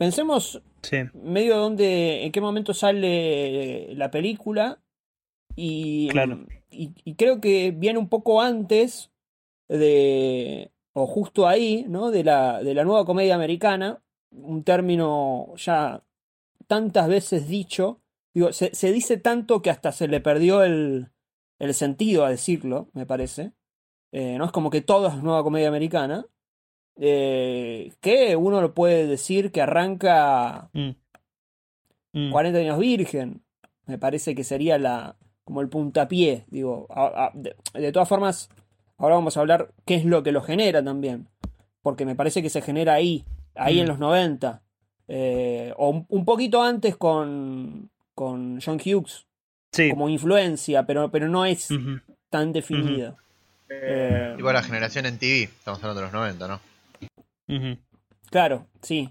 pensemos medio donde, en qué momento sale la película y, y, creo que viene un poco antes de, o justo ahí, ¿no? De la, de la nueva comedia americana, un término ya tantas veces dicho, digo, se, se dice tanto que hasta se le perdió el, el sentido a decirlo, me parece. Eh, no es como que todo es nueva comedia americana. Eh, que uno lo puede decir que arranca 40 mm. mm. años virgen. Me parece que sería la como el puntapié. Digo, de, todas formas, ahora vamos a hablar qué es lo que lo genera también. Porque me parece que se genera ahí, ahí en mm. los 90. Eh, o un, poquito antes con, con John Hughes. Como influencia, pero, pero no es tan definida. Eh, y la generación en TV, estamos hablando de los 90, ¿no? Claro, sí.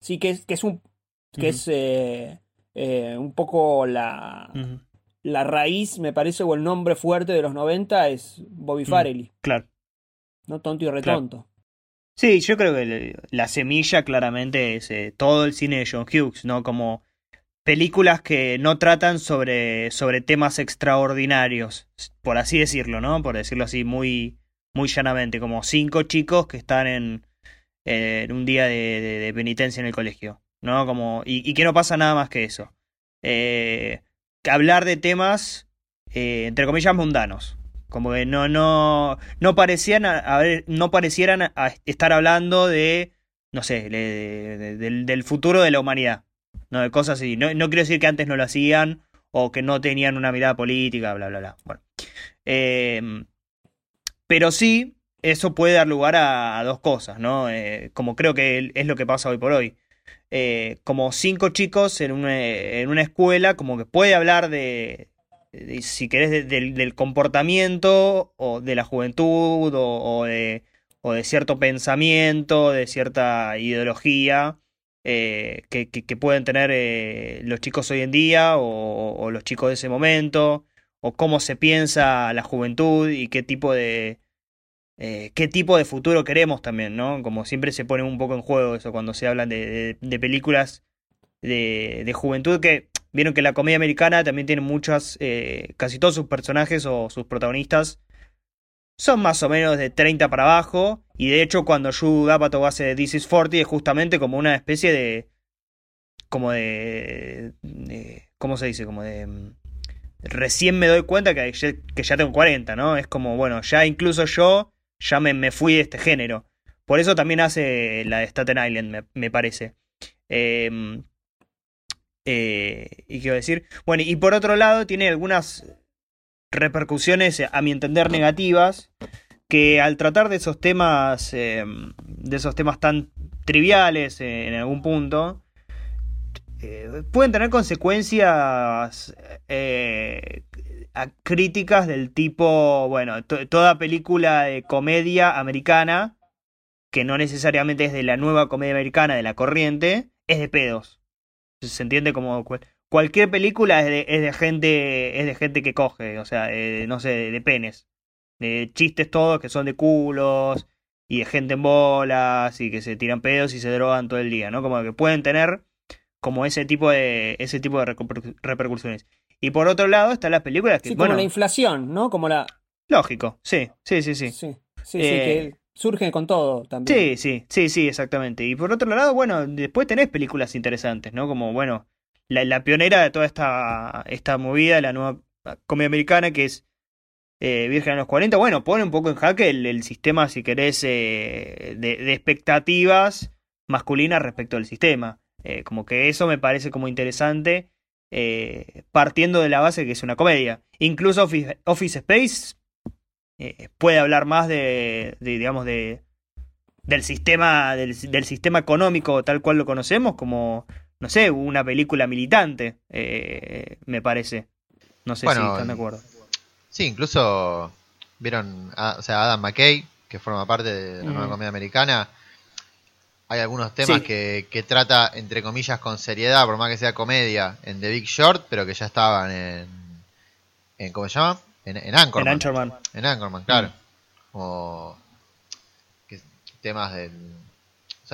Sí, que es, que es un. que es eh, eh, un poco la. La raíz, me parece, o el nombre fuerte de los 90 es Bobby Farrelly. Claro. No tonto y retonto. Sí, yo creo que la semilla claramente es todo el cine de John Hughes, ¿no? Como películas que no tratan sobre, sobre temas extraordinarios, por así decirlo, ¿no? Por decirlo así muy, muy llanamente, como cinco chicos que están en, en un día de, penitencia en el colegio, ¿no? Como, y, que no pasa nada más que eso. Eh, hablar de temas, eh, entre comillas, mundanos. Como que no, no, no parecían, a, ver, no parecieran estar hablando de, no sé, del futuro de la humanidad no, de cosas así. No, no quiero decir que antes no lo hacían o que no tenían una mirada política, bla, bla, bla. Bueno. Em, pero sí, eso puede dar lugar a, dos cosas, ¿no? Eh, como creo que es lo que pasa hoy por hoy. Eh, como cinco chicos en una, en una, escuela, como que puede hablar de, si querés, del comportamiento o de la juventud o, de, o de cierto pensamiento, de cierta ideología eh, que, que, pueden tener eh, los chicos hoy en día o, los chicos de ese momento, o cómo se piensa la juventud y qué tipo de... Eh, qué tipo de futuro queremos también, ¿no? Como siempre se pone un poco en juego eso cuando se hablan de, de, películas de, de, juventud que vieron que la comedia americana también tiene muchas, casi todos sus personajes o sus protagonistas son más o menos de 30 para abajo. Y de hecho, cuando Yu Apatow hace This is 40, es justamente como una especie de. Como de. ¿Cómo se dice? Como de. Recién me doy cuenta que ya tengo 40, ¿no? Es como, bueno, ya incluso yo ya me, me fui de este género. Por eso también hace la de Staten Island, me, parece. Em, eh, y quiero decir. Bueno, y por otro lado, tiene algunas repercusiones, a mi entender, negativas, que al tratar de esos temas, eh, de esos temas tan triviales eh, en algún punto, eh, pueden tener consecuencias críticas del tipo, bueno, toda película de comedia americana, que no necesariamente es de la nueva comedia americana, de la corriente, es de pedos. Se entiende como cualquier película es de, es de gente es de gente que coge, o sea, no sé, de penes, de chistes todos que son de culos y de gente en bolas y que se tiran pedos y se drogan todo el día, ¿no? Como que pueden tener como ese tipo de ese tipo de repercusiones. Y por otro lado están las películas que sí, como la inflación, ¿no? Como la lógico, sí, sí, sí, sí. Sí, sí, que eh, surge con todo también. Sí, sí, sí, sí, exactamente. Y por otro lado, bueno, después tenés películas interesantes, ¿no? Como, bueno, la, pionera de toda esta, esta movida, la nueva comedia americana, que es eh, Virgen a los 40, bueno, pone un poco en jaque el, sistema, si querés, eh, de, expectativas masculinas respecto al sistema. Eh, como que eso me parece como interesante, partiendo de la base que es una comedia. Incluso Office, Space puede hablar más de, digamos, de del sistema del, del, sistema económico tal cual lo conocemos como no sé, una película militante, eh, me parece. No sé si están de acuerdo. Sí, incluso vieron, o sea, Adam McKay, que forma parte de la nueva comedia americana. Hay algunos temas que, que, trata, entre comillas, con seriedad, por más que sea comedia, en The Big Short, pero que ya estaban en. en ¿Cómo se llama? En, en Anchorman. En Anchorman. En Anchorman, claro. Mm. temas del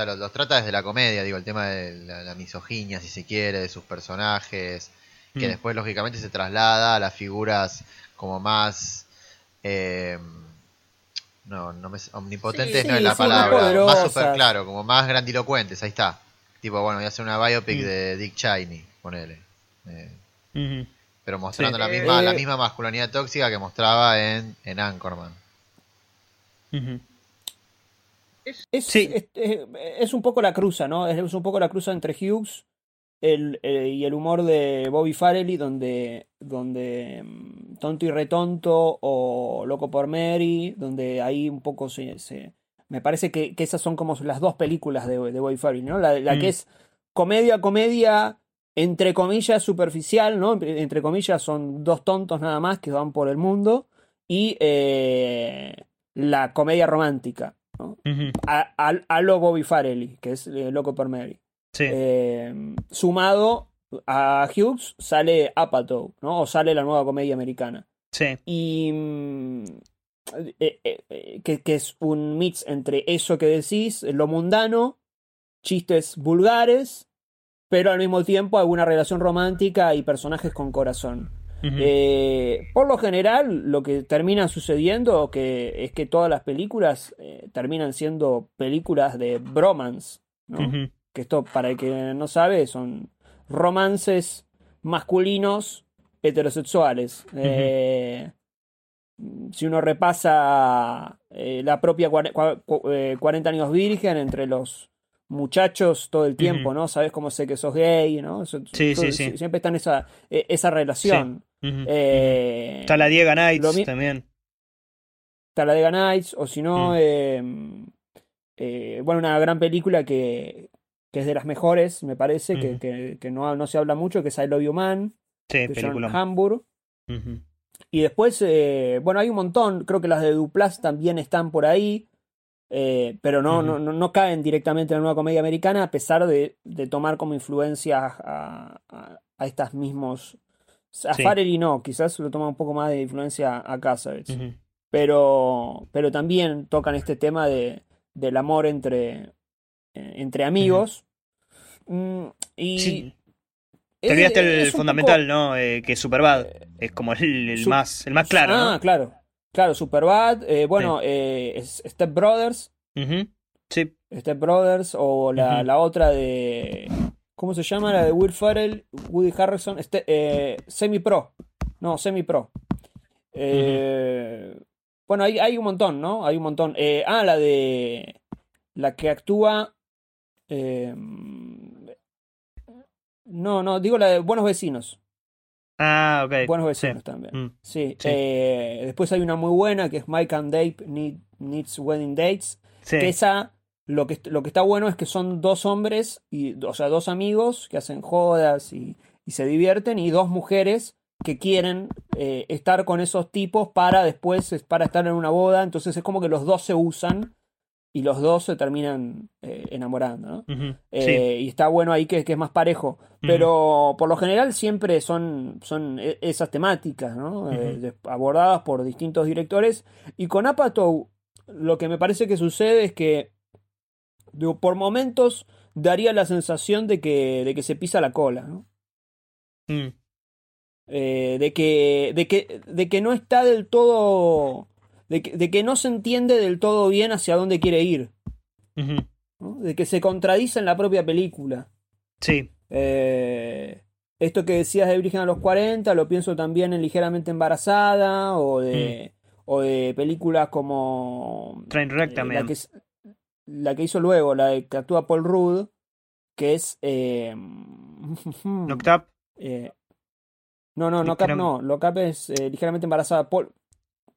sea, los, trata desde la comedia, digo, el tema de la, misoginia, si se quiere, de sus personajes, que mm. después lógicamente se traslada a las figuras como más... Eh, no, no me, omnipotentes no es la palabra, más super claro, como más grandilocuentes, ahí está. Tipo, bueno, voy a hacer una biopic mm. de Dick Cheney, ponele. Eh, Pero mostrando la, misma, la eh, misma masculinidad tóxica que mostraba en, en Anchorman. Es, es, un poco la cruza, ¿no? Es un poco la cruza entre Hughes el, eh, y el humor de Bobby Farrelly, donde, donde mm, Tonto y Retonto o Loco por Mary, donde ahí un poco se. se me parece que, esas son como las dos películas de, de Bobby Farrelly, ¿no? La, que mm. es comedia, comedia, entre comillas, superficial, ¿no? Entre comillas, son dos tontos nada más que van por el mundo. Y eh, la comedia romántica, a, lo Bobby Farrelly, que es eh, Loco por Mary. Eh, sumado a Hughes sale Apatow, ¿no? O sale la nueva comedia americana. Sí. Y mm, que, que, es un mix entre eso que decís, lo mundano, chistes vulgares, pero al mismo tiempo alguna relación romántica y personajes con corazón. Eh, por lo general, lo que termina sucediendo que es que todas las películas eh, terminan siendo películas de bromance, que esto, para el que no sabe, son romances masculinos heterosexuales. Eh, si uno repasa la propia 40 años virgen entre los muchachos todo el tiempo, ¿no? Sabes cómo sé que sos gay, ¿no? sí, sí, sí. Siempre está en esa, e, esa relación. Eh, está la Diega Nights también. Está la Diega Nights, o si no, mm. em, eh, bueno, una gran película que, que, es de las mejores, me parece, que, que, no, no, se habla mucho, que es I Love You Man, sí. Hamburg. Y después, eh, bueno, hay un montón, creo que las de Duplas también están por ahí. Eh, pero no, no, no, caen directamente en la nueva comedia americana, a pesar de, de tomar como influencia a, a, estas mismos. A sí. no, quizás lo toma un poco más de influencia a Cassavetes. pero, pero también tocan este tema de, del amor entre, entre amigos. Mm, y. Te olvidaste el fundamental, ¿no? Eh, que es Superbad. Es como el, más, el más claro. Ah, claro. Claro, Superbad, eh, bueno, eh, Step Brothers. Sí. Step Brothers o la, la, otra de... ¿Cómo se llama? La de Will Ferrell, Woody Harrison. Este, eh, Semi Pro. No, Semi Pro. Eh, bueno, hay, hay, un montón, ¿no? Hay un montón. Eh, ah, la de... La que actúa... no, no, digo la de Buenos Vecinos. Ah, ok. Buenos vecinos también. Mm. Sí. Eh, después hay una muy buena que es Mike and Dave Needs Wedding Dates. Que esa, lo que, lo que está bueno es que son dos hombres, y, o sea, dos amigos que hacen jodas y, y se divierten, y dos mujeres que quieren eh, estar con esos tipos para después, para estar en una boda. Entonces es como que los dos se usan y los dos se terminan eh, enamorando, ¿no? Eh, y está bueno ahí que, que es más parejo. Pero por lo general siempre son, son e, esas temáticas, ¿no? Eh, abordadas por distintos directores. Y con Apatow, lo que me parece que sucede es que por momentos daría la sensación de que, de que se pisa la cola, ¿no? Mm. de, que, de, que, de que no está del todo de que, no se entiende del todo bien hacia dónde quiere ir. De que se contradice en la propia película. Sí. Eh, esto que decías de Virgen a los 40, lo pienso también en Ligeramente Embarazada o de, mm. o de películas como. Trainwreck eh, también. La que, la que, hizo luego, la de que actúa Paul Rudd, que es. Eh, Knocked Up. Eh, no, no, Knocked Up no. Lock Up es Ligeramente Embarazada. Paul.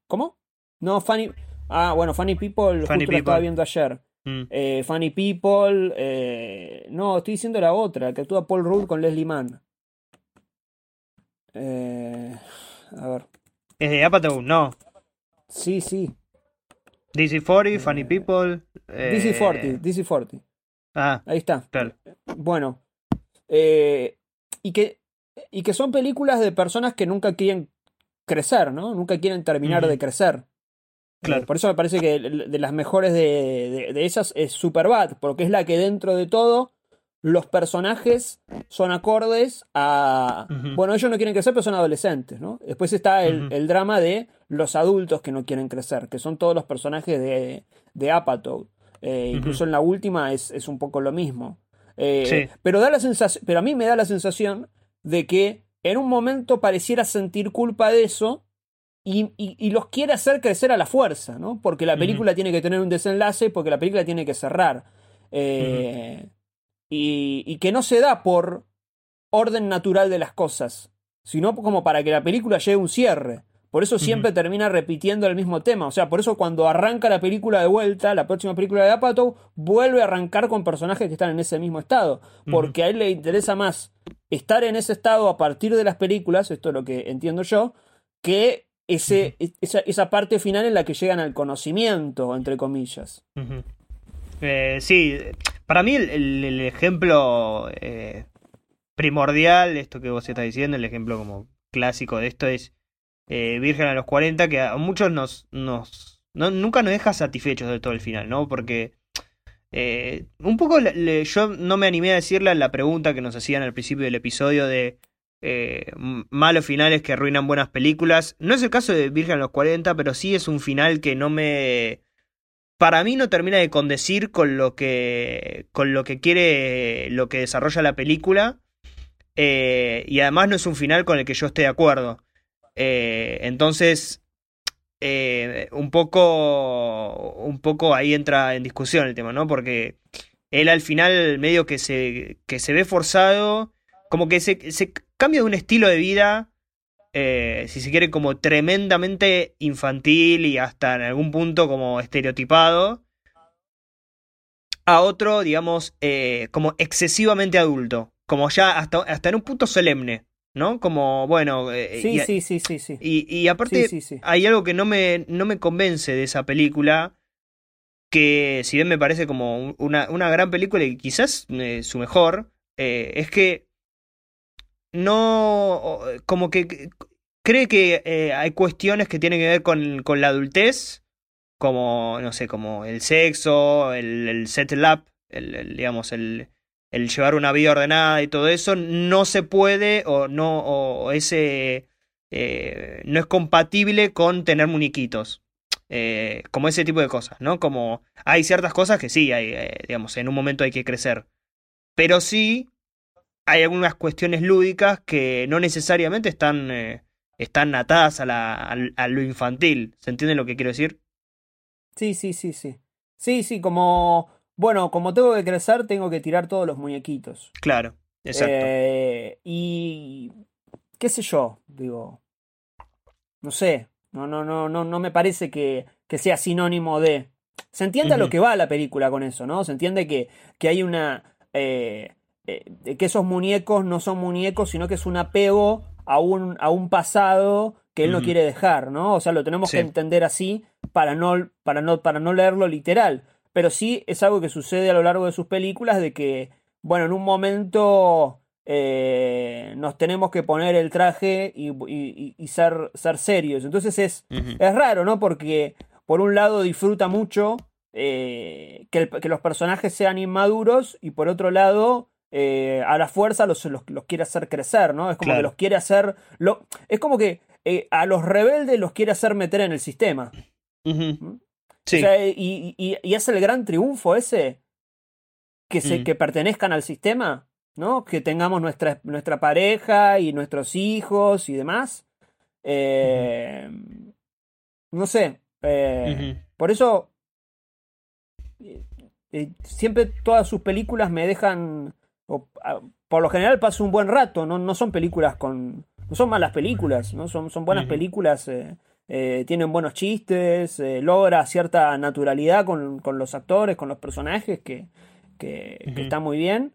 ¿Cómo? No, Funny. Ah, bueno, Funny People, justo lo estaba viendo ayer. Mm. Eh, Funny People. Eh, no, estoy diciendo la otra, que actúa Paul Rudd con Leslie Mann. Eh, a ver. ¿Es de Apatow? No. Sí, sí. DC40, Funny People. DC40, DC40. Ah. Ahí está. Claro. Bueno. y, que, y que son películas de personas que nunca quieren crecer, ¿no? Nunca quieren terminar de crecer. Claro. por eso me parece que de las mejores de, de, esas es Superbad, porque es la que dentro de todo los personajes son acordes a... Bueno, ellos no quieren crecer, pero son adolescentes, ¿no? Después está el, drama de los adultos que no quieren crecer, que son todos los personajes de, de Apatow. Eh, incluso en la última es, es, un poco lo mismo. Eh, pero, da la sensación, pero a mí me da la sensación de que en un momento pareciera sentir culpa de eso y, y, los quiere hacer crecer a la fuerza, ¿no? Porque la película tiene que tener un desenlace, porque la película tiene que cerrar. Eh, y, que no se da por orden natural de las cosas, sino como para que la película llegue a un cierre. Por eso siempre termina repitiendo el mismo tema. O sea, por eso cuando arranca la película de vuelta, la próxima película de Apatow, vuelve a arrancar con personajes que están en ese mismo estado. Porque a él le interesa más estar en ese estado a partir de las películas, esto es lo que entiendo yo, que ese, esa, parte final en la que llegan al conocimiento, entre comillas. Eh, sí, para mí el, ejemplo eh, primordial, esto que vos estás diciendo, el ejemplo como clásico de esto es eh, Virgen a los 40, que a muchos nos, nos nunca nos deja satisfechos de todo el final, ¿no? Porque eh, un poco yo no me animé a decirle la pregunta que nos hacían al principio del episodio de eh, malos finales que arruinan buenas películas. No es el caso de Virgen a los 40, pero sí es un final que no me... Para mí no termina de condecir con lo que, con lo que quiere, lo que desarrolla la película. y además no es un final con el que yo esté de acuerdo. Eh, entonces, eh, un poco un poco ahí entra en discusión el tema, ¿no? Porque él al final medio que se, que se ve forzado, como que se cambia de un estilo de vida, eh, si se quiere, como tremendamente infantil y hasta en algún punto como estereotipado, a otro, digamos, como excesivamente adulto, como ya hasta, hasta en un punto solemne. ¿no? Como, bueno... Eh, sí, sí, sí, sí, sí. Y, aparte hay algo que no me, no me convence de esa película, que si bien me parece como una, una gran película y quizás eh, su mejor, eh, es que no, como que cree que hay cuestiones que tienen que ver con, con, la adultez, como, no sé, como el sexo, el, el setup, el digamos, el, el llevar una vida ordenada y todo eso, no se puede o no, o ese eh, no es compatible con tener muñequitos. Eh, como ese tipo de cosas, ¿no? Como hay ciertas cosas que sí, hay, eh, digamos, en un momento hay que crecer. Pero sí hay algunas cuestiones lúdicas que no necesariamente están, están atadas a, la, a lo infantil. ¿Se entiende lo que quiero decir? Sí, sí, sí, sí. Sí, sí, como bueno, como tengo que crecer, tengo que tirar todos los muñequitos. Claro, exacto. Eh, y qué sé yo, digo, no sé, no, no, no, no, no me parece que, que sea sinónimo de. Se entiende a lo que va la película con eso, ¿no? Se entiende que, que hay una. Eh, eh, que esos muñecos no son muñecos, sino que es un apego a un, a un pasado que él no quiere dejar, ¿no? O sea, lo tenemos que entender así para no, para no, para no leerlo literal pero sí es algo que sucede a lo largo de sus películas de que, bueno, en un momento eh, nos tenemos que poner el traje y, ser, ser, serios. Entonces es, es raro, ¿no? Porque por un lado disfruta mucho eh, que, los personajes sean inmaduros y por otro lado... Eh, a la fuerza los, los, quiere hacer crecer, ¿no? Es como que los quiere hacer. Lo, es como que a los rebeldes los quiere hacer meter en el sistema. ¿Mm? y, y, es el gran triunfo ese, que, se, mm. que pertenezcan al sistema, ¿no? Que tengamos nuestra, nuestra pareja y nuestros hijos y demás. Eh, no sé. Eh, por eso, eh, siempre todas sus películas me dejan, por lo general paso un buen rato, no, no son películas con... No son malas películas, ¿no? Son, son buenas películas eh, tienen buenos chistes, eh, logra cierta naturalidad con, con, los actores, con los personajes, que, que, está muy bien.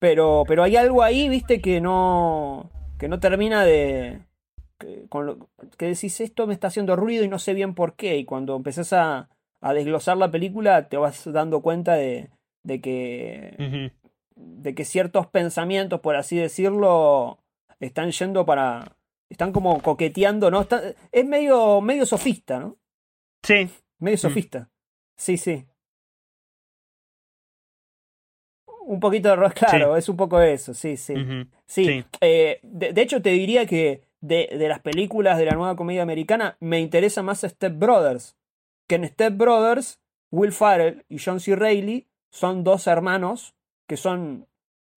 Pero, pero hay algo ahí, viste, que no, que no termina de... Que, con lo, que decís, esto me está haciendo ruido y no sé bien por qué. Y cuando empezás a, a desglosar la película, te vas dando cuenta de, de que... De que ciertos pensamientos, por así decirlo, están yendo para, están como coqueteando, ¿no? es medio, medio sofista, ¿no? Sí, Medio sofista. Sí, sí. Un poquito de claro, es un poco eso, sí, sí. Sí, eh, de, hecho te diría que de, de, las películas de la nueva comedia americana me interesa más Step Brothers. Que en Step Brothers, Will Farrell y John C. Reilly son dos hermanos que son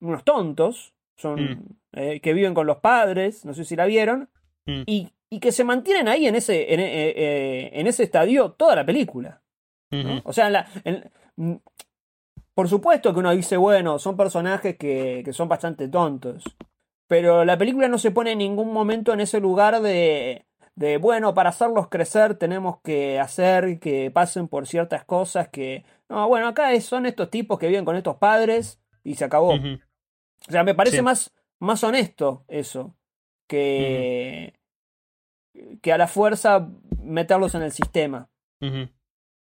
unos tontos, son mm. eh, que viven con los padres, no sé si la vieron, mm. y, y, que se mantienen ahí en ese, en, eh, en ese estadio toda la película. O sea, la, mm, por supuesto que uno dice, bueno, son personajes que, que son bastante tontos. Pero la película no se pone en ningún momento en ese lugar de, de, bueno, para hacerlos crecer tenemos que hacer que pasen por ciertas cosas que... No, bueno, acá son estos tipos que viven con estos padres y se acabó. O sea, me parece más, más honesto eso que, que a la fuerza meterlos en el sistema.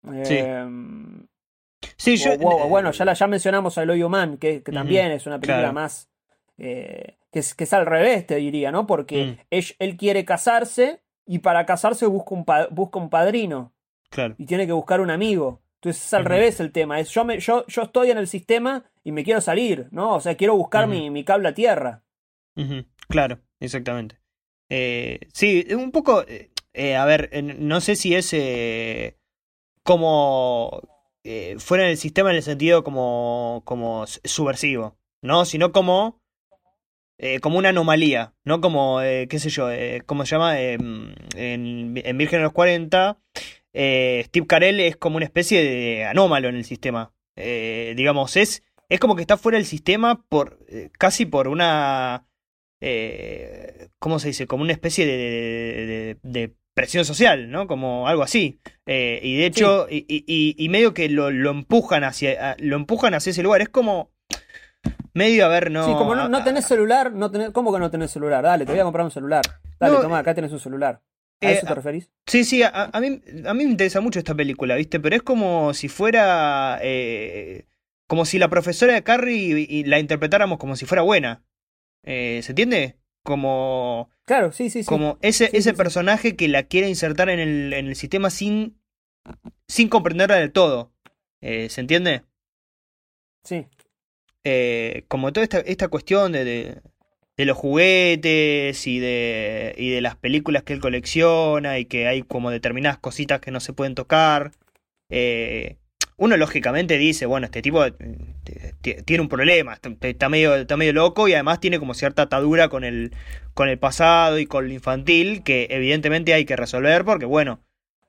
Em, Sí, yo, bueno, ya, la, ya mencionamos a Eloy Man, que, que también es una película más. Eh, que, es, que es al revés, te diría, ¿no? Porque mm. él, quiere casarse y para casarse busca un, busca un padrino. Claro. Y tiene que buscar un amigo. Entonces es al revés el tema. Es yo, me, yo, yo estoy en el sistema y me quiero salir, ¿no? O sea, quiero buscar mi, mi, cable a tierra. Claro, exactamente. Eh, sí, un poco. Eh, a ver, no sé si es como eh, fuera del sistema en el sentido como, como subversivo, ¿no? Sino como, eh, como una anomalía, ¿no? Como, eh, qué sé yo, eh, ¿cómo se llama? en, en Virgen de los 40, Steve Carell es como una especie de anómalo en el sistema. digamos, es, es como que está fuera del sistema por casi por una... ¿Cómo se dice? Como una especie de, de presión social, ¿no? Como algo así. Eh, y de hecho, y, medio que lo, empujan hacia, lo empujan hacia ese lugar. Es como medio a ver, no. Sí, como no, tenés celular, no tenés, ¿cómo que no tenés celular? Dale, te voy a comprar un celular. Dale, toma, acá tenés un celular. ¿A eh, eso te referís? Sí, sí, a, mí, a mí me interesa mucho esta película, ¿viste? Pero es como si fuera. Eh, como si la profesora de Carrie y, la interpretáramos como si fuera buena. ¿Se entiende? Como. Claro, sí, sí, sí. Como ese, ese personaje que la quiere insertar en el, en el sistema sin, sin comprenderla del todo. Eh, ¿Se entiende? Sí. Eh, como toda esta, esta cuestión de, de, de, los juguetes y de, y de las películas que él colecciona y que hay como determinadas cositas que no se pueden tocar. Eh, uno lógicamente dice, bueno, este tipo eh, tiene un problema, está medio, está medio loco y además tiene como cierta atadura con el, con el pasado y con lo infantil que evidentemente hay que resolver porque, bueno,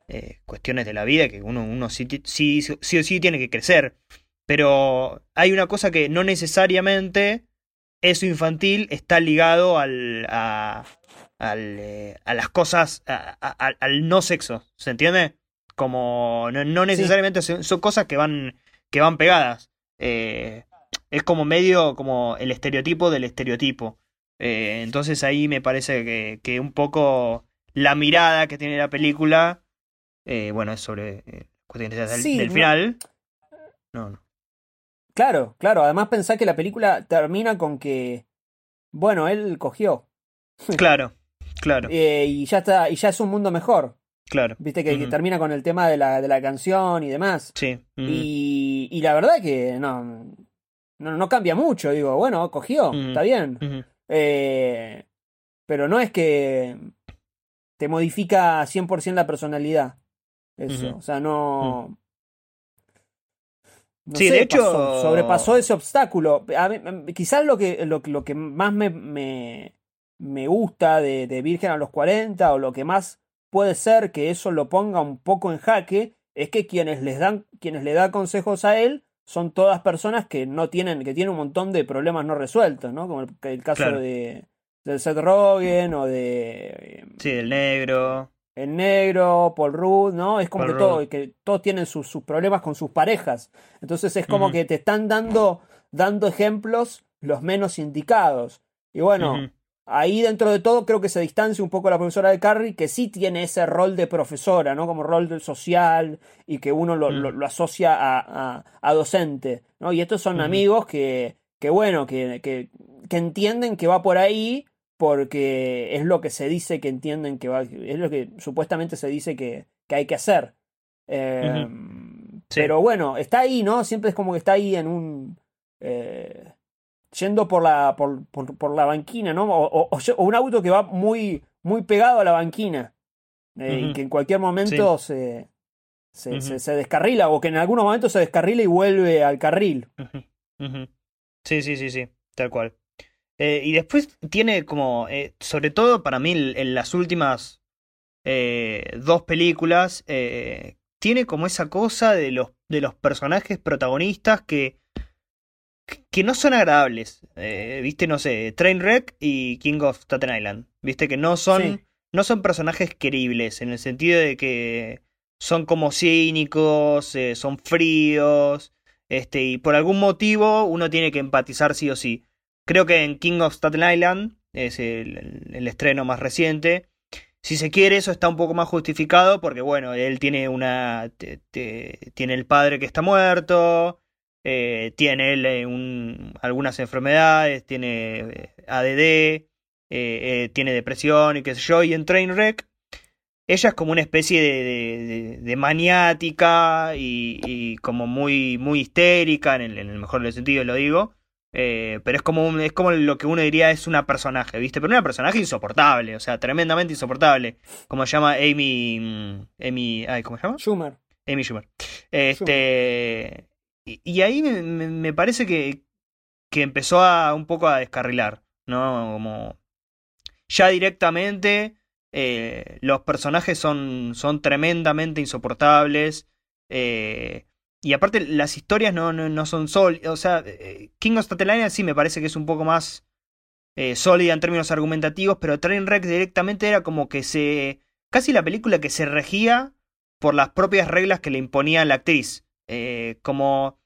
eh, cuestiones de la vida que uno, uno sí, sí, sí, o sí tiene que crecer. Pero hay una cosa que no necesariamente eso infantil está ligado al, a, al, eh, a las cosas, al no sexo, ¿se entiende? Como no, necesariamente son, cosas que van, que van pegadas. Eh, es como medio como el estereotipo del estereotipo. Eh, entonces ahí me parece que, que, un poco la mirada que tiene la película, bueno, es sobre cuestiones del, final. No, no. Claro, claro. Además pensá que la película termina con que, bueno, él cogió. Claro, claro. y ya está, y ya es un mundo mejor. Claro. Viste que, termina con el tema de la, de la canción y demás. Sí. y, y, la verdad que no, no, cambia mucho. Digo, bueno, cogió, está bien. Eh, pero no es que te modifica 100% la personalidad. Eso, o sea, no... sí, de hecho... sobrepasó ese obstáculo. quizás lo que, lo, lo que más me, me, me gusta de, de Virgen a los 40 o lo que más puede ser que eso lo ponga un poco en jaque, es que quienes les dan, quienes le dan consejos a él son todas personas que no tienen, que tienen un montón de problemas no resueltos, ¿no? Como el, caso de, de Seth Rogen o de. Sí, el negro. El negro, Paul Rudd, ¿no? Es como que, todo, que todos tienen sus, sus, problemas con sus parejas. Entonces es como que te están dando, dando ejemplos los menos indicados. Y bueno, ahí dentro de todo creo que se distancia un poco la profesora de Carrie, que sí tiene ese rol de profesora, ¿no? Como rol del social y que uno lo, lo, asocia a, a, docente, ¿no? Y estos son amigos que, que bueno, que, que, que, entienden que va por ahí porque es lo que se dice que entienden que va, es lo que supuestamente se dice que, que hay que hacer. Em, pero bueno, está ahí, ¿no? Siempre es como que está ahí en un... Eh, yendo por la, por, por, la banquina, ¿no? O, un auto que va muy, muy pegado a la banquina. Eh, y que en cualquier momento se, se, se, descarrila o que en algunos momentos se descarrila y vuelve al carril. Sí, sí, sí, sí, tal cual. Eh, y después tiene como, eh, sobre todo para mí en las últimas eh, dos películas, tiene como esa cosa de los, de los personajes protagonistas que, que no son agradables. Viste, no sé, Trainwreck y King of Staten Island. Viste que no son, no son personajes queribles en el sentido de que son como cínicos, son fríos, este, y por algún motivo uno tiene que empatizar sí o sí. Creo que en King of Staten Island es el, estreno más reciente. Si se quiere, eso está un poco más justificado porque, bueno, él tiene una. tiene el padre que está muerto, eh, tiene él eh, algunas enfermedades, tiene eh, ADD, tiene depresión y qué sé yo. Y en Trainwreck, ella es como una especie de, maniática y, como muy, muy histérica, en el, en el mejor sentido lo digo. Eh, pero es como, es como lo que uno diría es una personaje, ¿viste? Pero una personaje insoportable, o sea, tremendamente insoportable. Como se llama Amy. Mm, Amy. Ay, ¿Cómo se llama? Schumer. Amy Schumer. Este. Y, ahí me, parece que, que empezó a un poco a descarrilar, ¿no? Como. Ya directamente. Eh, los personajes son, son tremendamente insoportables. Eh, y aparte, las historias no, no, son sólidas. O sea, eh, King of Staten sí me parece que es un poco más eh, sólida en términos argumentativos, pero Trainwreck directamente era como que se. casi la película que se regía por las propias reglas que le imponía la actriz. Eh, como.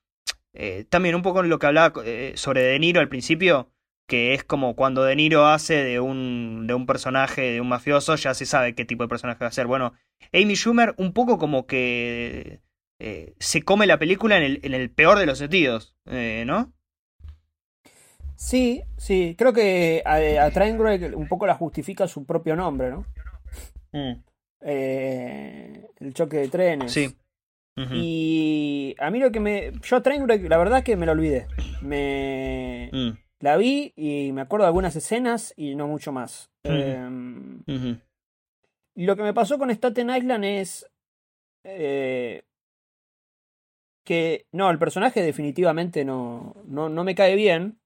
también un poco en lo que hablaba sobre De Niro al principio, que es como cuando De Niro hace de un, de un personaje, de un mafioso, ya se sabe qué tipo de personaje va a ser. Bueno, Amy Schumer un poco como que eh, se come la película en el, en el peor de los sentidos, eh, ¿no? Sí, sí, creo que a, a un poco la justifica su propio nombre, ¿no? Mm. Eh, el choque de trenes. Sí. Y a mí lo que me. Yo a la verdad que me lo olvidé. Me. Mm. La vi y me acuerdo de algunas escenas y no mucho más. Em, lo que me pasó con Staten Island es que no, el personaje definitivamente no, no, no me cae bien.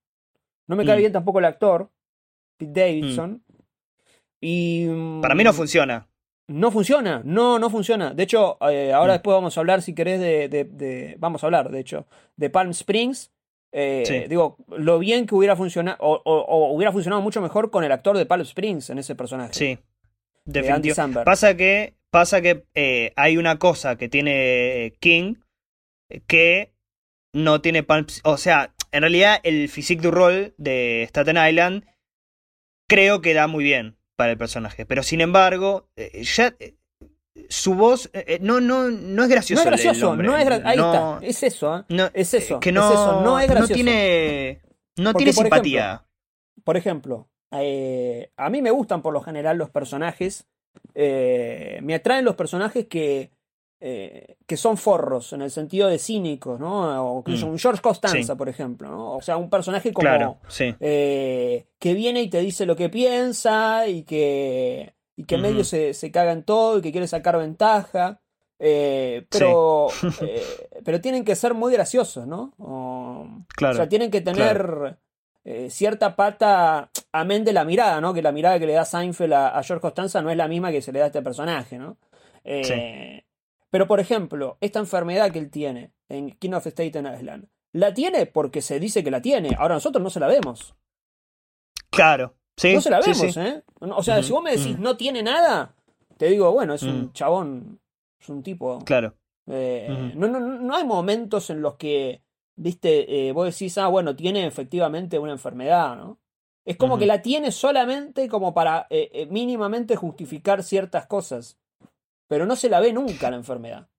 No me cae mm. bien tampoco el actor, Pete Davidson. Mm. Y. Para mí no funciona. No funciona, no, no funciona. De hecho, eh, ahora mm. después vamos a hablar, si querés, de, de, Vamos a hablar, de hecho, de Palm Springs. Eh, digo, lo bien que hubiera funcionado, o, hubiera funcionado mucho mejor con el actor de Palm Springs en ese personaje. Sí, definitivamente. Pasa que, pasa que eh, hay una cosa que tiene King, que no tiene Palm O sea, en realidad el physique du rol de Staten Island creo que da muy bien para el personaje. Pero sin embargo, eh, ya eh, su voz eh, no, no, no es gracioso. No es gracioso, no es ahí está, es eso, no, es eso. Que no, no es gracioso. No tiene, no tiene simpatía. por ejemplo, a mí me gustan por lo general los personajes. me atraen los personajes que eh, que son forros en el sentido de cínicos, ¿no? O que mm. un George Costanza, por ejemplo, ¿no? O sea, un personaje como eh, que viene y te dice lo que piensa y que, y que medio se, se caga en todo y que quiere sacar ventaja. Eh, pero, pero tienen que ser muy graciosos, ¿no? O, sea, tienen que tener cierta pata, amén de la mirada, ¿no? Que la mirada que le da Seinfeld a, a, George Costanza no es la misma que se le da a este personaje, ¿no? Pero, por ejemplo, esta enfermedad que él tiene en King of Staten Island, la tiene porque se dice que la tiene. Ahora nosotros no se la vemos. Claro. Sí, no se la vemos, ¿eh? O sea, si vos me decís no tiene nada, te digo, bueno, es un chabón, es un tipo. Claro. Eh, no, no, no hay momentos en los que, viste, eh, vos decís, ah, bueno, tiene efectivamente una enfermedad, ¿no? Es como que la tiene solamente como para eh, mínimamente justificar ciertas cosas pero no se la ve nunca la enfermedad.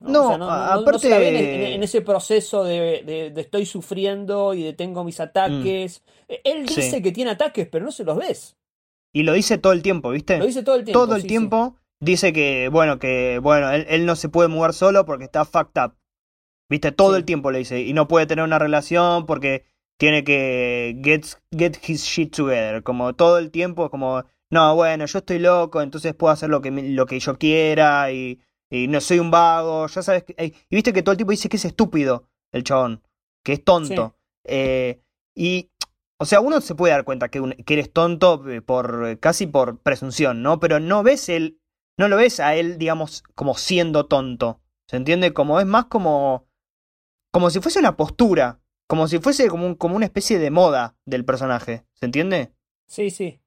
No, aparte... se la ve en, ese proceso de, estoy sufriendo y de tengo mis ataques. Mm. Él dice que tiene ataques, pero no se los ves. Y lo dice todo el tiempo, ¿viste? Lo dice todo el tiempo. Todo el tiempo dice que, bueno, que, bueno, él, no se puede mover solo porque está fucked up. Viste, todo el tiempo le dice, y no puede tener una relación porque tiene que get, get his shit together. Como todo el tiempo, como, no, bueno, yo estoy loco, entonces puedo hacer lo que, lo que yo quiera y, y no soy un vago, ya sabes. y viste que todo el tiempo dice que es estúpido el chabón, que es tonto. Eh, y o sea, uno se puede dar cuenta que, que, eres tonto eh, por casi por presunción, ¿no? Pero no ves él, no lo ves a él, digamos, como siendo tonto. ¿Se entiende? Como es más como como si fuese una postura, como si fuese como, un, como una especie de moda del personaje. ¿Se entiende? Sí, sí.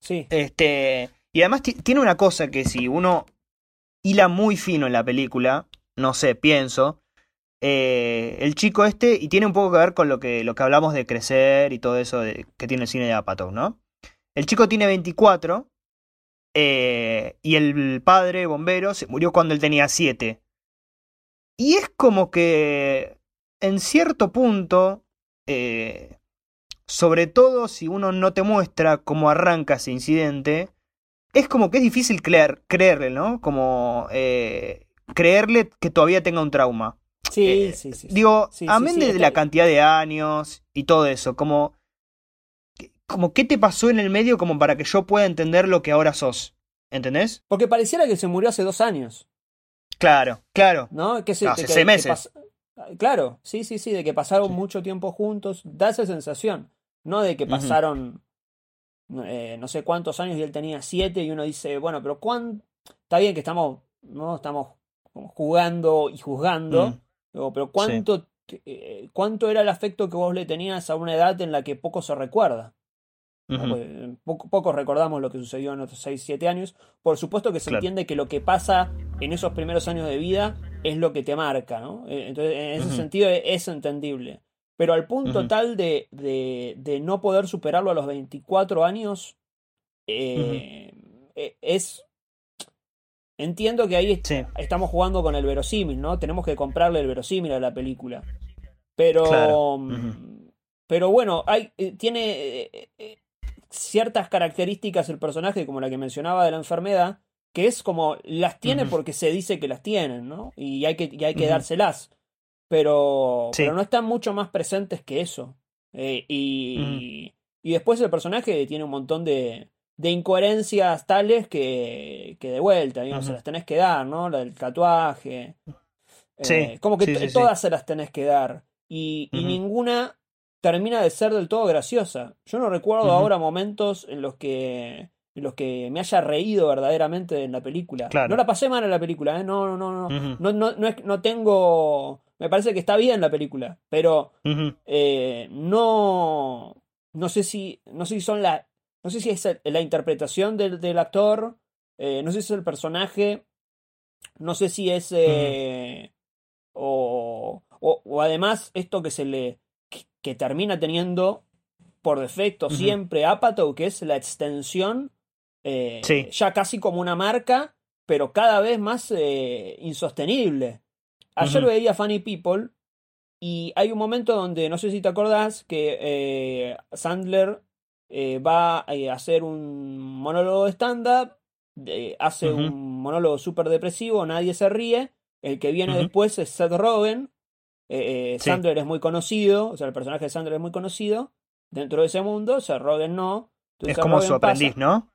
Sí. Este, y además tiene una cosa que si uno hila muy fino en la película, no sé, pienso, eh, el chico este, y tiene un poco que ver con lo que, lo que hablamos de crecer y todo eso que tiene el cine de Apatow, ¿no? El chico tiene 24 eh, y el padre bombero se murió cuando él tenía 7. Y es como que, en cierto punto, eh, sobre todo si uno no te muestra cómo arranca ese incidente, es como que es difícil creer, creerle, ¿no? Como creerle que todavía tenga un trauma. Sí, eh, sí, sí. Digo, amén de la cantidad de años y todo eso, como, como qué te pasó en el medio como para que yo pueda entender lo que ahora sos. ¿Entendés? Porque pareciera que se murió hace dos años. Claro, claro. ¿No? Que se, hace seis meses. claro, sí, sí, sí, de que pasaron mucho tiempo juntos. Da esa sensación. No de que pasaron eh, no sé cuántos años y él tenía siete y uno dice, bueno, pero ¿cuánto? Está bien que estamos, ¿no? Estamos jugando y juzgando. Mm pero ¿cuánto, eh, ¿cuánto era el afecto que vos le tenías a una edad en la que poco se recuerda? Pues, poco, recordamos lo que sucedió en otros 6, 7 años. Por supuesto que se entiende que lo que pasa en esos primeros años de vida es lo que te marca, ¿no? Eh, entonces, en ese sentido es entendible. Pero al punto tal de, de, no poder superarlo a los 24 años, eh, e, es Entiendo que ahí estamos jugando con el verosímil, ¿no? Tenemos que comprarle el verosímil a la película. Pero. Mm, pero bueno, hay, eh, tiene eh, ciertas características el personaje, como la que mencionaba de la enfermedad, que es como las tiene porque se dice que las tienen, ¿no? Y hay que, hay que dárselas. Pero, pero no están mucho más presentes que eso. y, y después el personaje tiene un montón de, de incoherencias tales que, que de vuelta, digamos, se las tenés que dar, ¿no? La del tatuaje. Sí, eh, como que todas se las tenés que dar. Y, y, ninguna termina de ser del todo graciosa. Yo no recuerdo ahora momentos en los que en los que me haya reído verdaderamente en la película. No la pasé mal en la película, ¿eh? No, no, no, no. no, no, no, es, no tengo. Me parece que está bien la película. Pero eh, no. No sé si. No sé si son las no sé si es la interpretación del, actor, eh, no sé si es el personaje, no sé si es... Eh, o, o, además esto que se le... que, termina teniendo por defecto siempre Apatow, que es la extensión eh, ya casi como una marca, pero cada vez más insostenible. Ayer veía Funny People y hay un momento donde, no sé si te acordás, que Sandler eh, va a hacer un monólogo de stand-up, hace un monólogo súper depresivo, nadie se ríe. El que viene después es Seth Rogen. Eh, eh, Sandler es muy conocido, o sea, el personaje de Sandler es muy conocido dentro de ese mundo, Seth Rogen no. es como su aprendiz, ¿no?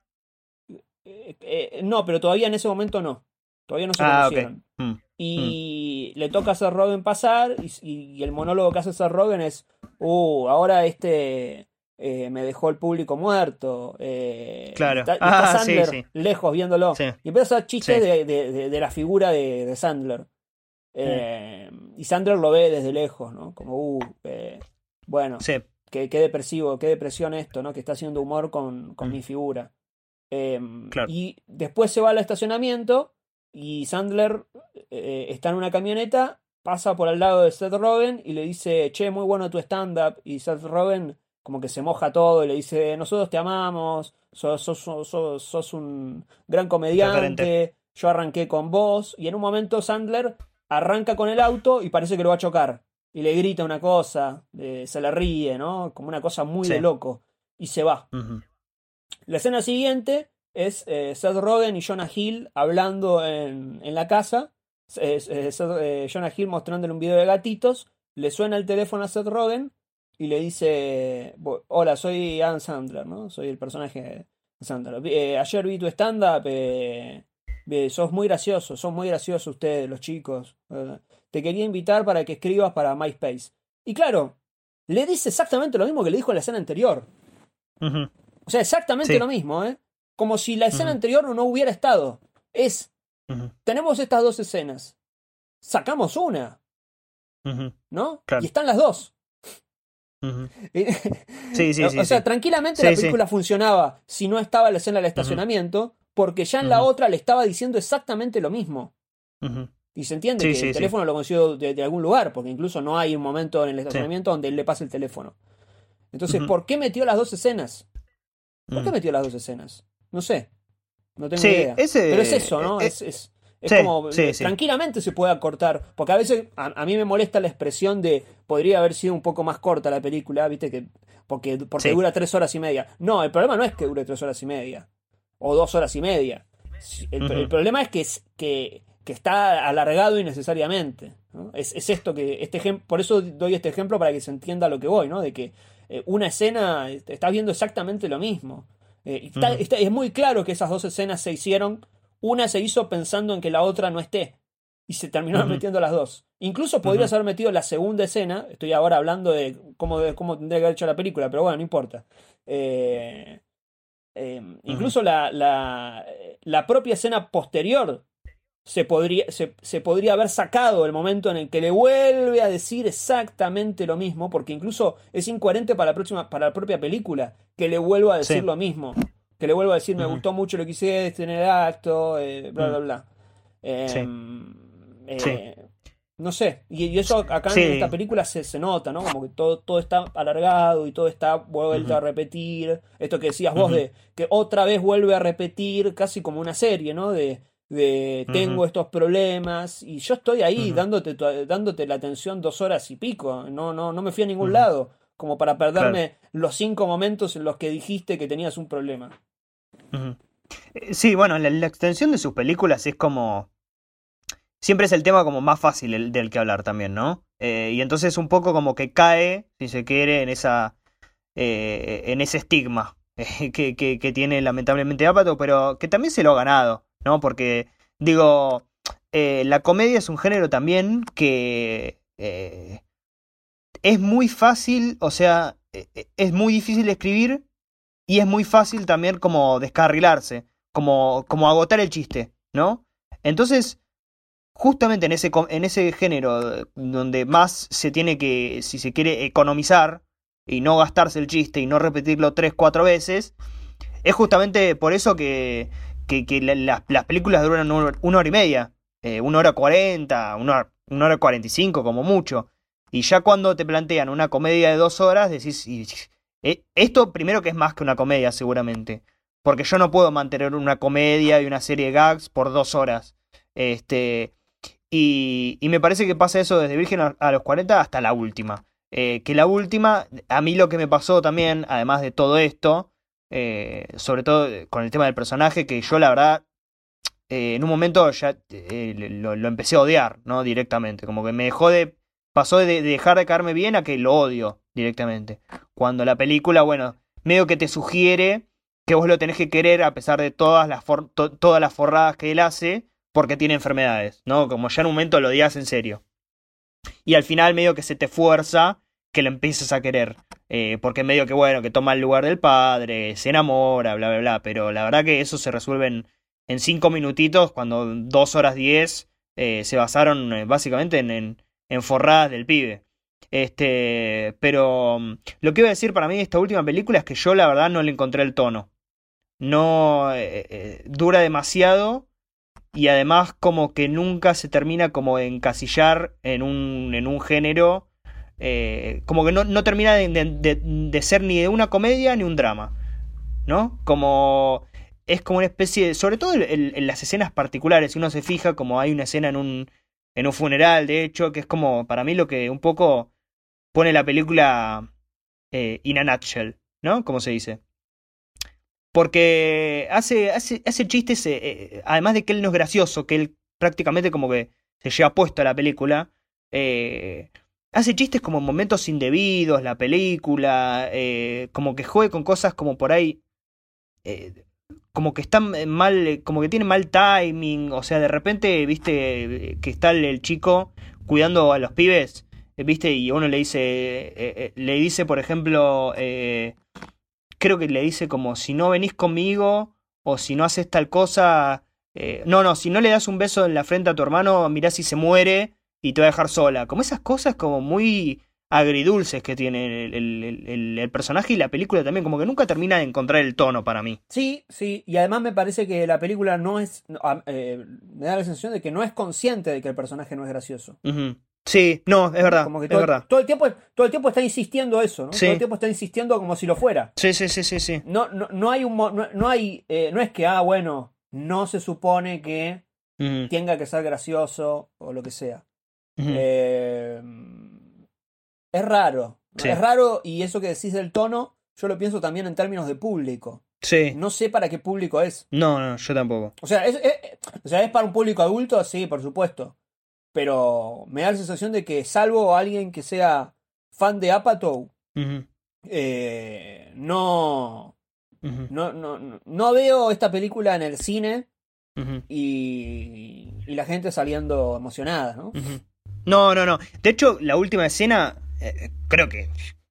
no, pero todavía en ese momento no. Todavía no se ah, conocieron. Mm, y mm. le toca a Seth Rogen pasar y, y, el monólogo que hace Seth Rogen es, uh, ahora este eh, me dejó el público muerto. Eh, claro. Está, ah, Sandler lejos viéndolo. Y empieza a hacer chistes de, la figura de, Sandler. Eh, y Sandler lo ve desde lejos, ¿no? Como, uh, bueno, qué, qué, depresivo, qué depresión esto, ¿no? Que está haciendo humor con, con mi figura. Y después se va al estacionamiento y Sandler está en una camioneta, pasa por al lado de Seth Rogen y le dice, che, muy bueno tu stand-up. Y Seth Rogen como que se moja todo y le dice, nosotros te amamos, sos, sos, un gran comediante, yo arranqué con vos, y en un momento Sandler arranca con el auto y parece que lo va a chocar, y le grita una cosa, se le ríe, ¿no? Como una cosa muy de loco, y se va. La escena siguiente es eh, Seth Rogen y Jonah Hill hablando en, en la casa. Jonah Hill mostrándole un video de gatitos. Le suena el teléfono a Seth Rogen y le dice: Hola, soy Adam Sandler, ¿no? Soy el personaje de Sandler. ayer vi tu stand-up. sos muy gracioso, son muy graciosos ustedes, los chicos. te quería invitar para que escribas para MySpace. Y claro, le dice exactamente lo mismo que le dijo en la escena anterior. O sea, exactamente lo mismo, ¿eh? Como si la escena anterior no hubiera estado. Es, tenemos estas dos escenas. Sacamos una. ¿No? Y están las dos. sí, sí, sí. O sea, tranquilamente la película funcionaba si no estaba la escena del estacionamiento, porque ya en la otra le estaba diciendo exactamente lo mismo. Y se entiende que el teléfono lo consiguió de, algún lugar, porque incluso no hay un momento en el estacionamiento donde él le pase el teléfono. Entonces, ¿por qué metió las dos escenas? ¿Por qué metió las dos escenas? No sé. No tengo idea. Pero es eso, ¿no? Eh, es, es, como. tranquilamente se puede acortar. Porque a veces a, mí me molesta la expresión de. Podría haber sido un poco más corta la película, ¿viste? que Porque, porque dura tres horas y media. No, el problema no es que dure tres horas y media. O dos horas y media. El, el problema es que, que que está alargado innecesariamente. Es, esto que, este por eso doy este ejemplo para que se entienda lo que voy, ¿no? De que eh, una escena, estás viendo exactamente lo mismo. Eh, es muy claro que esas dos escenas se hicieron, una se hizo pensando en que la otra no esté, y se terminaron metiendo las dos. Incluso podrías haber metido la segunda escena, estoy ahora hablando de cómo, cómo tendría que haber hecho la película, pero bueno, no importa. Eh, incluso la, la, la propia escena posterior se podría, se, podría haber sacado el momento en el que le vuelve a decir exactamente lo mismo, porque incluso es incoherente para la, próxima, para la propia película que le vuelva a decir lo mismo. Que le vuelva a decir, me gustó mucho lo que hiciste en el acto, eh, bla, bla, bla. Em, eh, no sé, y, eso acá en esta película se, se, nota, ¿no? Como que todo, todo está alargado y todo está vuelto a repetir. Esto que decías vos de que otra vez vuelve a repetir casi como una serie, ¿no? De, de tengo estos problemas y yo estoy ahí dándote, dándote la atención dos horas y pico, no, no, no me fui a ningún lado, como para perderme los cinco momentos en los que dijiste que tenías un problema. Eh, sí, bueno, la, extensión de sus películas es como... Siempre es el tema como más fácil del que hablar también, ¿no? Eh, y entonces un poco como que cae, si se quiere, en esa... Eh, en ese estigma que, que, que, tiene lamentablemente Apatow, pero que también se lo ha ganado. ¿No? Porque, digo, eh, la comedia es un género también que eh, es muy fácil, o sea, e, e, es muy difícil escribir y es muy fácil también como descarrilarse, como, como agotar el chiste, ¿no? Entonces, justamente en ese, en ese género donde más se tiene que, si se quiere, economizar y no gastarse el chiste y no repetirlo tres, cuatro veces, es justamente por eso que, que, las películas duran una hora y media, eh, una hora cuarenta, una, una hora cuarenta y cinco como mucho. Y ya cuando te plantean una comedia de dos horas, decís, eh, esto primero que es más que una comedia seguramente, porque yo no puedo mantener una comedia y una serie de gags por dos horas. Este, y, y me parece que pasa eso desde Virgen a, los 40 hasta la última. Eh, que la última, a mí lo que me pasó también, además de todo esto, eh, sobre todo eh, con el tema del personaje, que yo la verdad eh, en un momento ya lo, empecé a odiar, ¿no? Directamente, como que me dejó de... pasó de, dejar de caerme bien a que lo odio directamente. Cuando la película, bueno, medio que te sugiere que vos lo tenés que querer a pesar de todas las, todas las forradas que él hace, porque tiene enfermedades, ¿no? Como ya en un momento lo odias en serio. Y al final medio que se te fuerza que lo empieces a querer. Eh, porque medio que bueno, que toma el lugar del padre, se enamora, bla, bla, bla. Pero la verdad que eso se resuelve en, en cinco minutitos, cuando dos horas diez eh, se basaron eh, básicamente en, en, forradas del pibe. Este, pero mm, lo que iba a decir para mí de esta última película es que yo la verdad no le encontré el tono. No dura demasiado y además como que nunca se termina como de encasillar en un, en un género eh, como que no, termina de, ser ni de una comedia ni un drama, ¿no? Como es como una especie de, sobre todo en, las escenas particulares, si uno se fija, como hay una escena en un, en un funeral, de hecho, que es como para mí lo que un poco pone la película eh, in a nutshell, ¿no? Como se dice. Porque hace, hace, hace chistes, eh, eh, además de que él no es gracioso, que él prácticamente como que se lleva puesto a la película, eh, hace chistes como momentos indebidos, la película, como que juegue con cosas como por ahí, como que están mal, como que tiene mal timing, o sea, de repente, viste, que está el, chico cuidando a los pibes, viste, y uno le dice, le dice, por ejemplo, creo que le dice como si no venís conmigo o si no haces tal cosa, eh, no, no, si no le das un beso en la frente a tu hermano, mirá si se muere y te va a dejar sola. Como esas cosas como muy agridulces que tiene el, personaje y la película también, como que nunca termina de encontrar el tono para mí. Sí, sí, y además me parece que la película no es, eh, me da la sensación de que no es consciente de que el personaje no es gracioso. Sí, no, es verdad. Como que todo, es verdad. Todo el, tiempo, todo el tiempo está insistiendo eso, ¿no? Todo el tiempo está insistiendo como si lo fuera. Sí, sí, sí, sí, sí. No, no, no hay un no, hay eh, no es que, ah, bueno, no se supone que tenga que ser gracioso o lo que sea. Eh, es raro. Es raro y eso que decís del tono, yo lo pienso también en términos de público. Sí. No sé para qué público es. No, no, yo tampoco. O sea, es, o sea, ¿es para un público adulto? Sí, por supuesto pero me da la sensación de que salvo alguien que sea fan de Apatow, eh, no, no, no, no, veo esta película en el cine y, y, la gente saliendo emocionada, ¿no? No, no, no. De hecho, la última escena, eh, creo que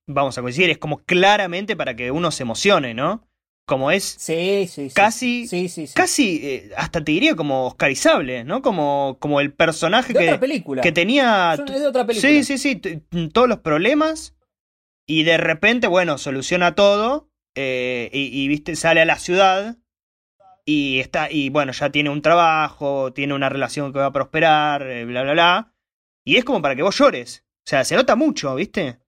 vamos a coincidir, es como claramente para que uno se emocione, ¿no? como es sí, sí, casi sí, sí, casi eh, hasta te diría como oscarizable no como como el personaje que, película. que tenía de otra película. sí sí sí todos los problemas y de repente bueno soluciona todo eh, y, viste sale a la ciudad y está y bueno ya tiene un trabajo tiene una relación que va a prosperar eh, bla bla bla y es como para que vos llores o sea se nota mucho viste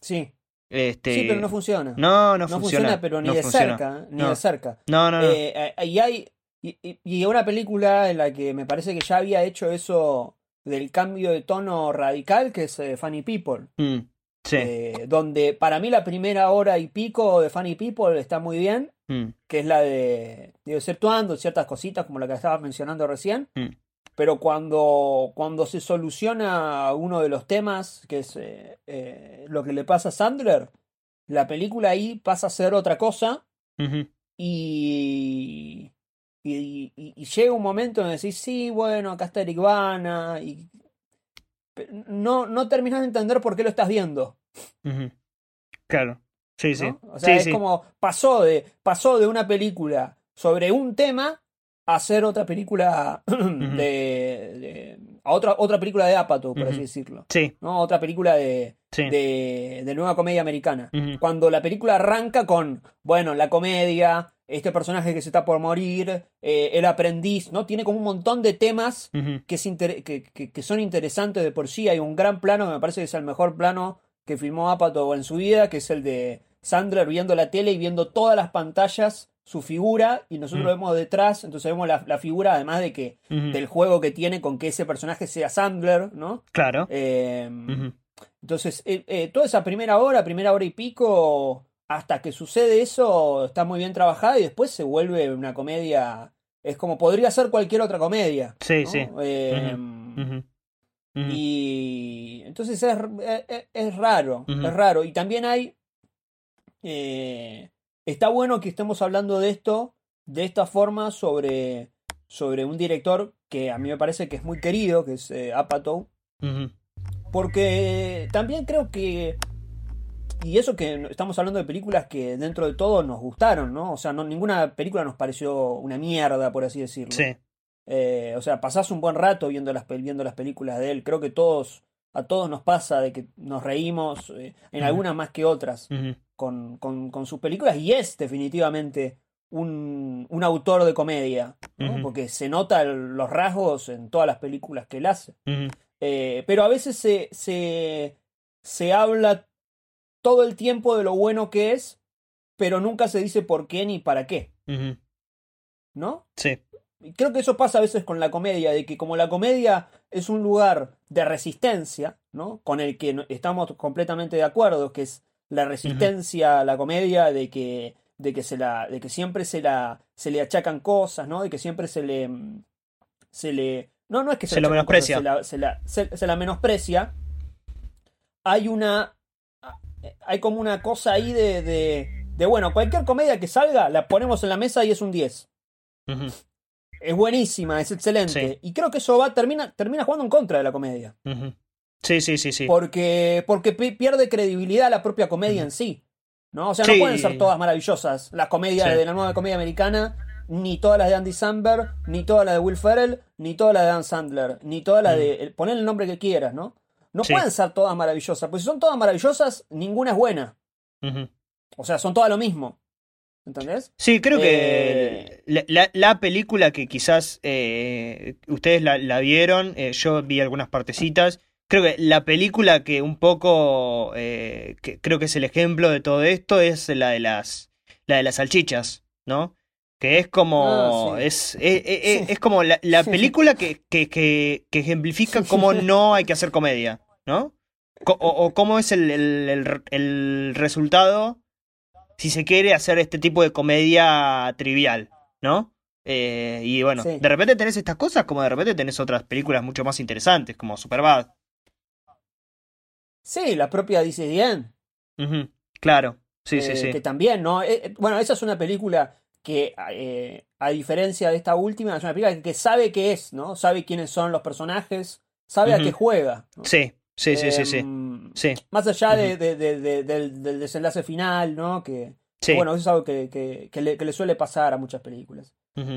sí este... Sí, pero no funciona. No, no, no funciona. pero ni de cerca, ni de cerca. No, no, eh, eh, y hay y, una película en la que me parece que ya había hecho eso del cambio de tono radical, que es eh, Funny People. Mm, sí. donde para mí la primera hora y pico de Funny People está muy bien, mm. que es la de, de exceptuando ciertas cositas como la que estabas mencionando recién. Mm pero cuando, cuando se soluciona uno de los temas, que es eh, eh, lo que le pasa a Sandler, la película ahí pasa a ser otra cosa y, y, llega un momento en decís, sí, bueno, acá está Eric Bana, y no, no terminas de entender por qué lo estás viendo. Claro, sí, sí. O sea, es como pasó de, pasó de una película sobre un tema hacer otra película de, a otra otra película de Apatow, por así decirlo. Sí. ¿no? Otra película de, de, nueva comedia americana. Cuando la película arranca con, bueno, la comedia, este personaje que se está por morir, eh, el aprendiz, ¿no? Tiene como un montón de temas que, que, que, son interesantes de por sí. Hay un gran plano que me parece que es el mejor plano que filmó Apatow en su vida, que es el de Sandler viendo la tele y viendo todas las pantallas su figura y nosotros lo vemos detrás, entonces vemos la, figura además de que del juego que tiene con que ese personaje sea Sandler, ¿no? Claro. Em, entonces, eh, eh, toda esa primera hora, primera hora y pico, hasta que sucede eso, está muy bien trabajada y después se vuelve una comedia, es como podría ser cualquier otra comedia. Sí, sí. Em, y entonces es, es, raro, es raro. Y también hay... Está bueno que estemos hablando de esto de esta forma sobre, sobre un director que a mí me parece que es muy querido, que es eh, Apatow. Porque también creo que. Y eso que estamos hablando de películas que dentro de todo nos gustaron, ¿no? O sea, no, ninguna película nos pareció una mierda, por así decirlo. Sí. Eh, o sea, pasás un buen rato viendo las, viendo las películas de él. Creo que todos, a todos nos pasa de que nos reímos, eh, en algunas más que otras con, con, sus películas y es definitivamente un, un autor de comedia, porque se nota los rasgos en todas las películas que él hace. Eh, pero a veces se, se, se habla todo el tiempo de lo bueno que es, pero nunca se dice por qué ni para qué. ¿No? Sí. Creo que eso pasa a veces con la comedia, de que como la comedia es un lugar de resistencia, ¿no? Con el que estamos completamente de acuerdo, que es la resistencia a la comedia, de que de que se la, de que siempre se la, se le achacan cosas, ¿no? De que siempre se le, se le, no, no es que se, lo menosprecia, se, la, se, la, menosprecia. Hay una, hay como una cosa ahí de, de, de, bueno, cualquier comedia que salga la ponemos en la mesa y es un 10. Es buenísima, es excelente. Y creo que eso va, termina, termina jugando en contra de la comedia. Sí, sí, sí, sí. Porque, porque pierde credibilidad la propia comedia en sí. ¿no? O sea, no pueden ser todas maravillosas las comedias de la nueva comedia americana, ni todas las de Andy Samberg, ni todas las de Will Ferrell, ni todas las de Dan Sandler, ni todas las de... Poner el nombre que quieras, ¿no? No pueden ser todas maravillosas, porque si son todas maravillosas, ninguna es buena. O sea, son todas lo mismo. ¿Entendés? Sí, creo que eh, la, película que quizás eh, ustedes la, vieron, eh, yo vi algunas partecitas, creo que la película que un poco eh, creo que es el ejemplo de todo esto es la de las la de las salchichas, ¿no? Que es como ah, es, eh, eh, es, como la, película que, que, que, ejemplifica cómo no hay que hacer comedia, ¿no? O, cómo es el, el, el, resultado si se quiere hacer este tipo de comedia trivial, ¿no? y bueno, de repente tenés estas cosas como de repente tenés otras películas mucho más interesantes, como Superbad, Sí, la propia Dice Bien. Claro, sí, sí, sí. Que también, ¿no? Eh, eh, bueno, esa es una película que, eh, a diferencia de esta última, es una película que sabe qué es, ¿no? Sabe quiénes son los personajes, sabe a qué juega. Sí, sí, sí, sí, sí, em, Más allá de, del, desenlace final, ¿no? Que, bueno, eso es algo que, le, suele pasar a muchas películas.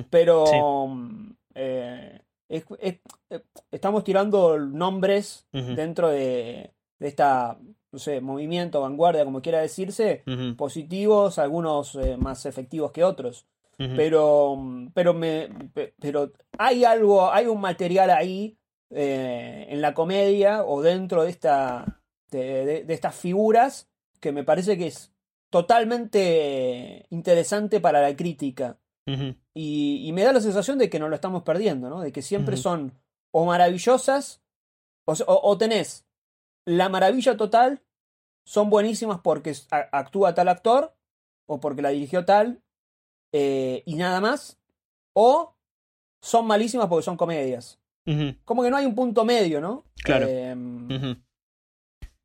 Pero mm, estamos tirando nombres dentro de de esta, no sé, movimiento, vanguardia, como quiera decirse, positivos, algunos eh, más efectivos que otros. Pero, pero, me, pero hay algo, hay un material ahí eh, en la comedia o dentro de, esta, de, estas figuras que me parece que es totalmente interesante para la crítica. y, y, me da la sensación de que no lo estamos perdiendo, ¿no? De que siempre son o maravillosas o, o tenés la maravilla total son buenísimas porque actúa tal actor o porque la dirigió tal eh, y nada más. O son malísimas porque son comedias. Como que no hay un punto medio, ¿no? Claro. Em,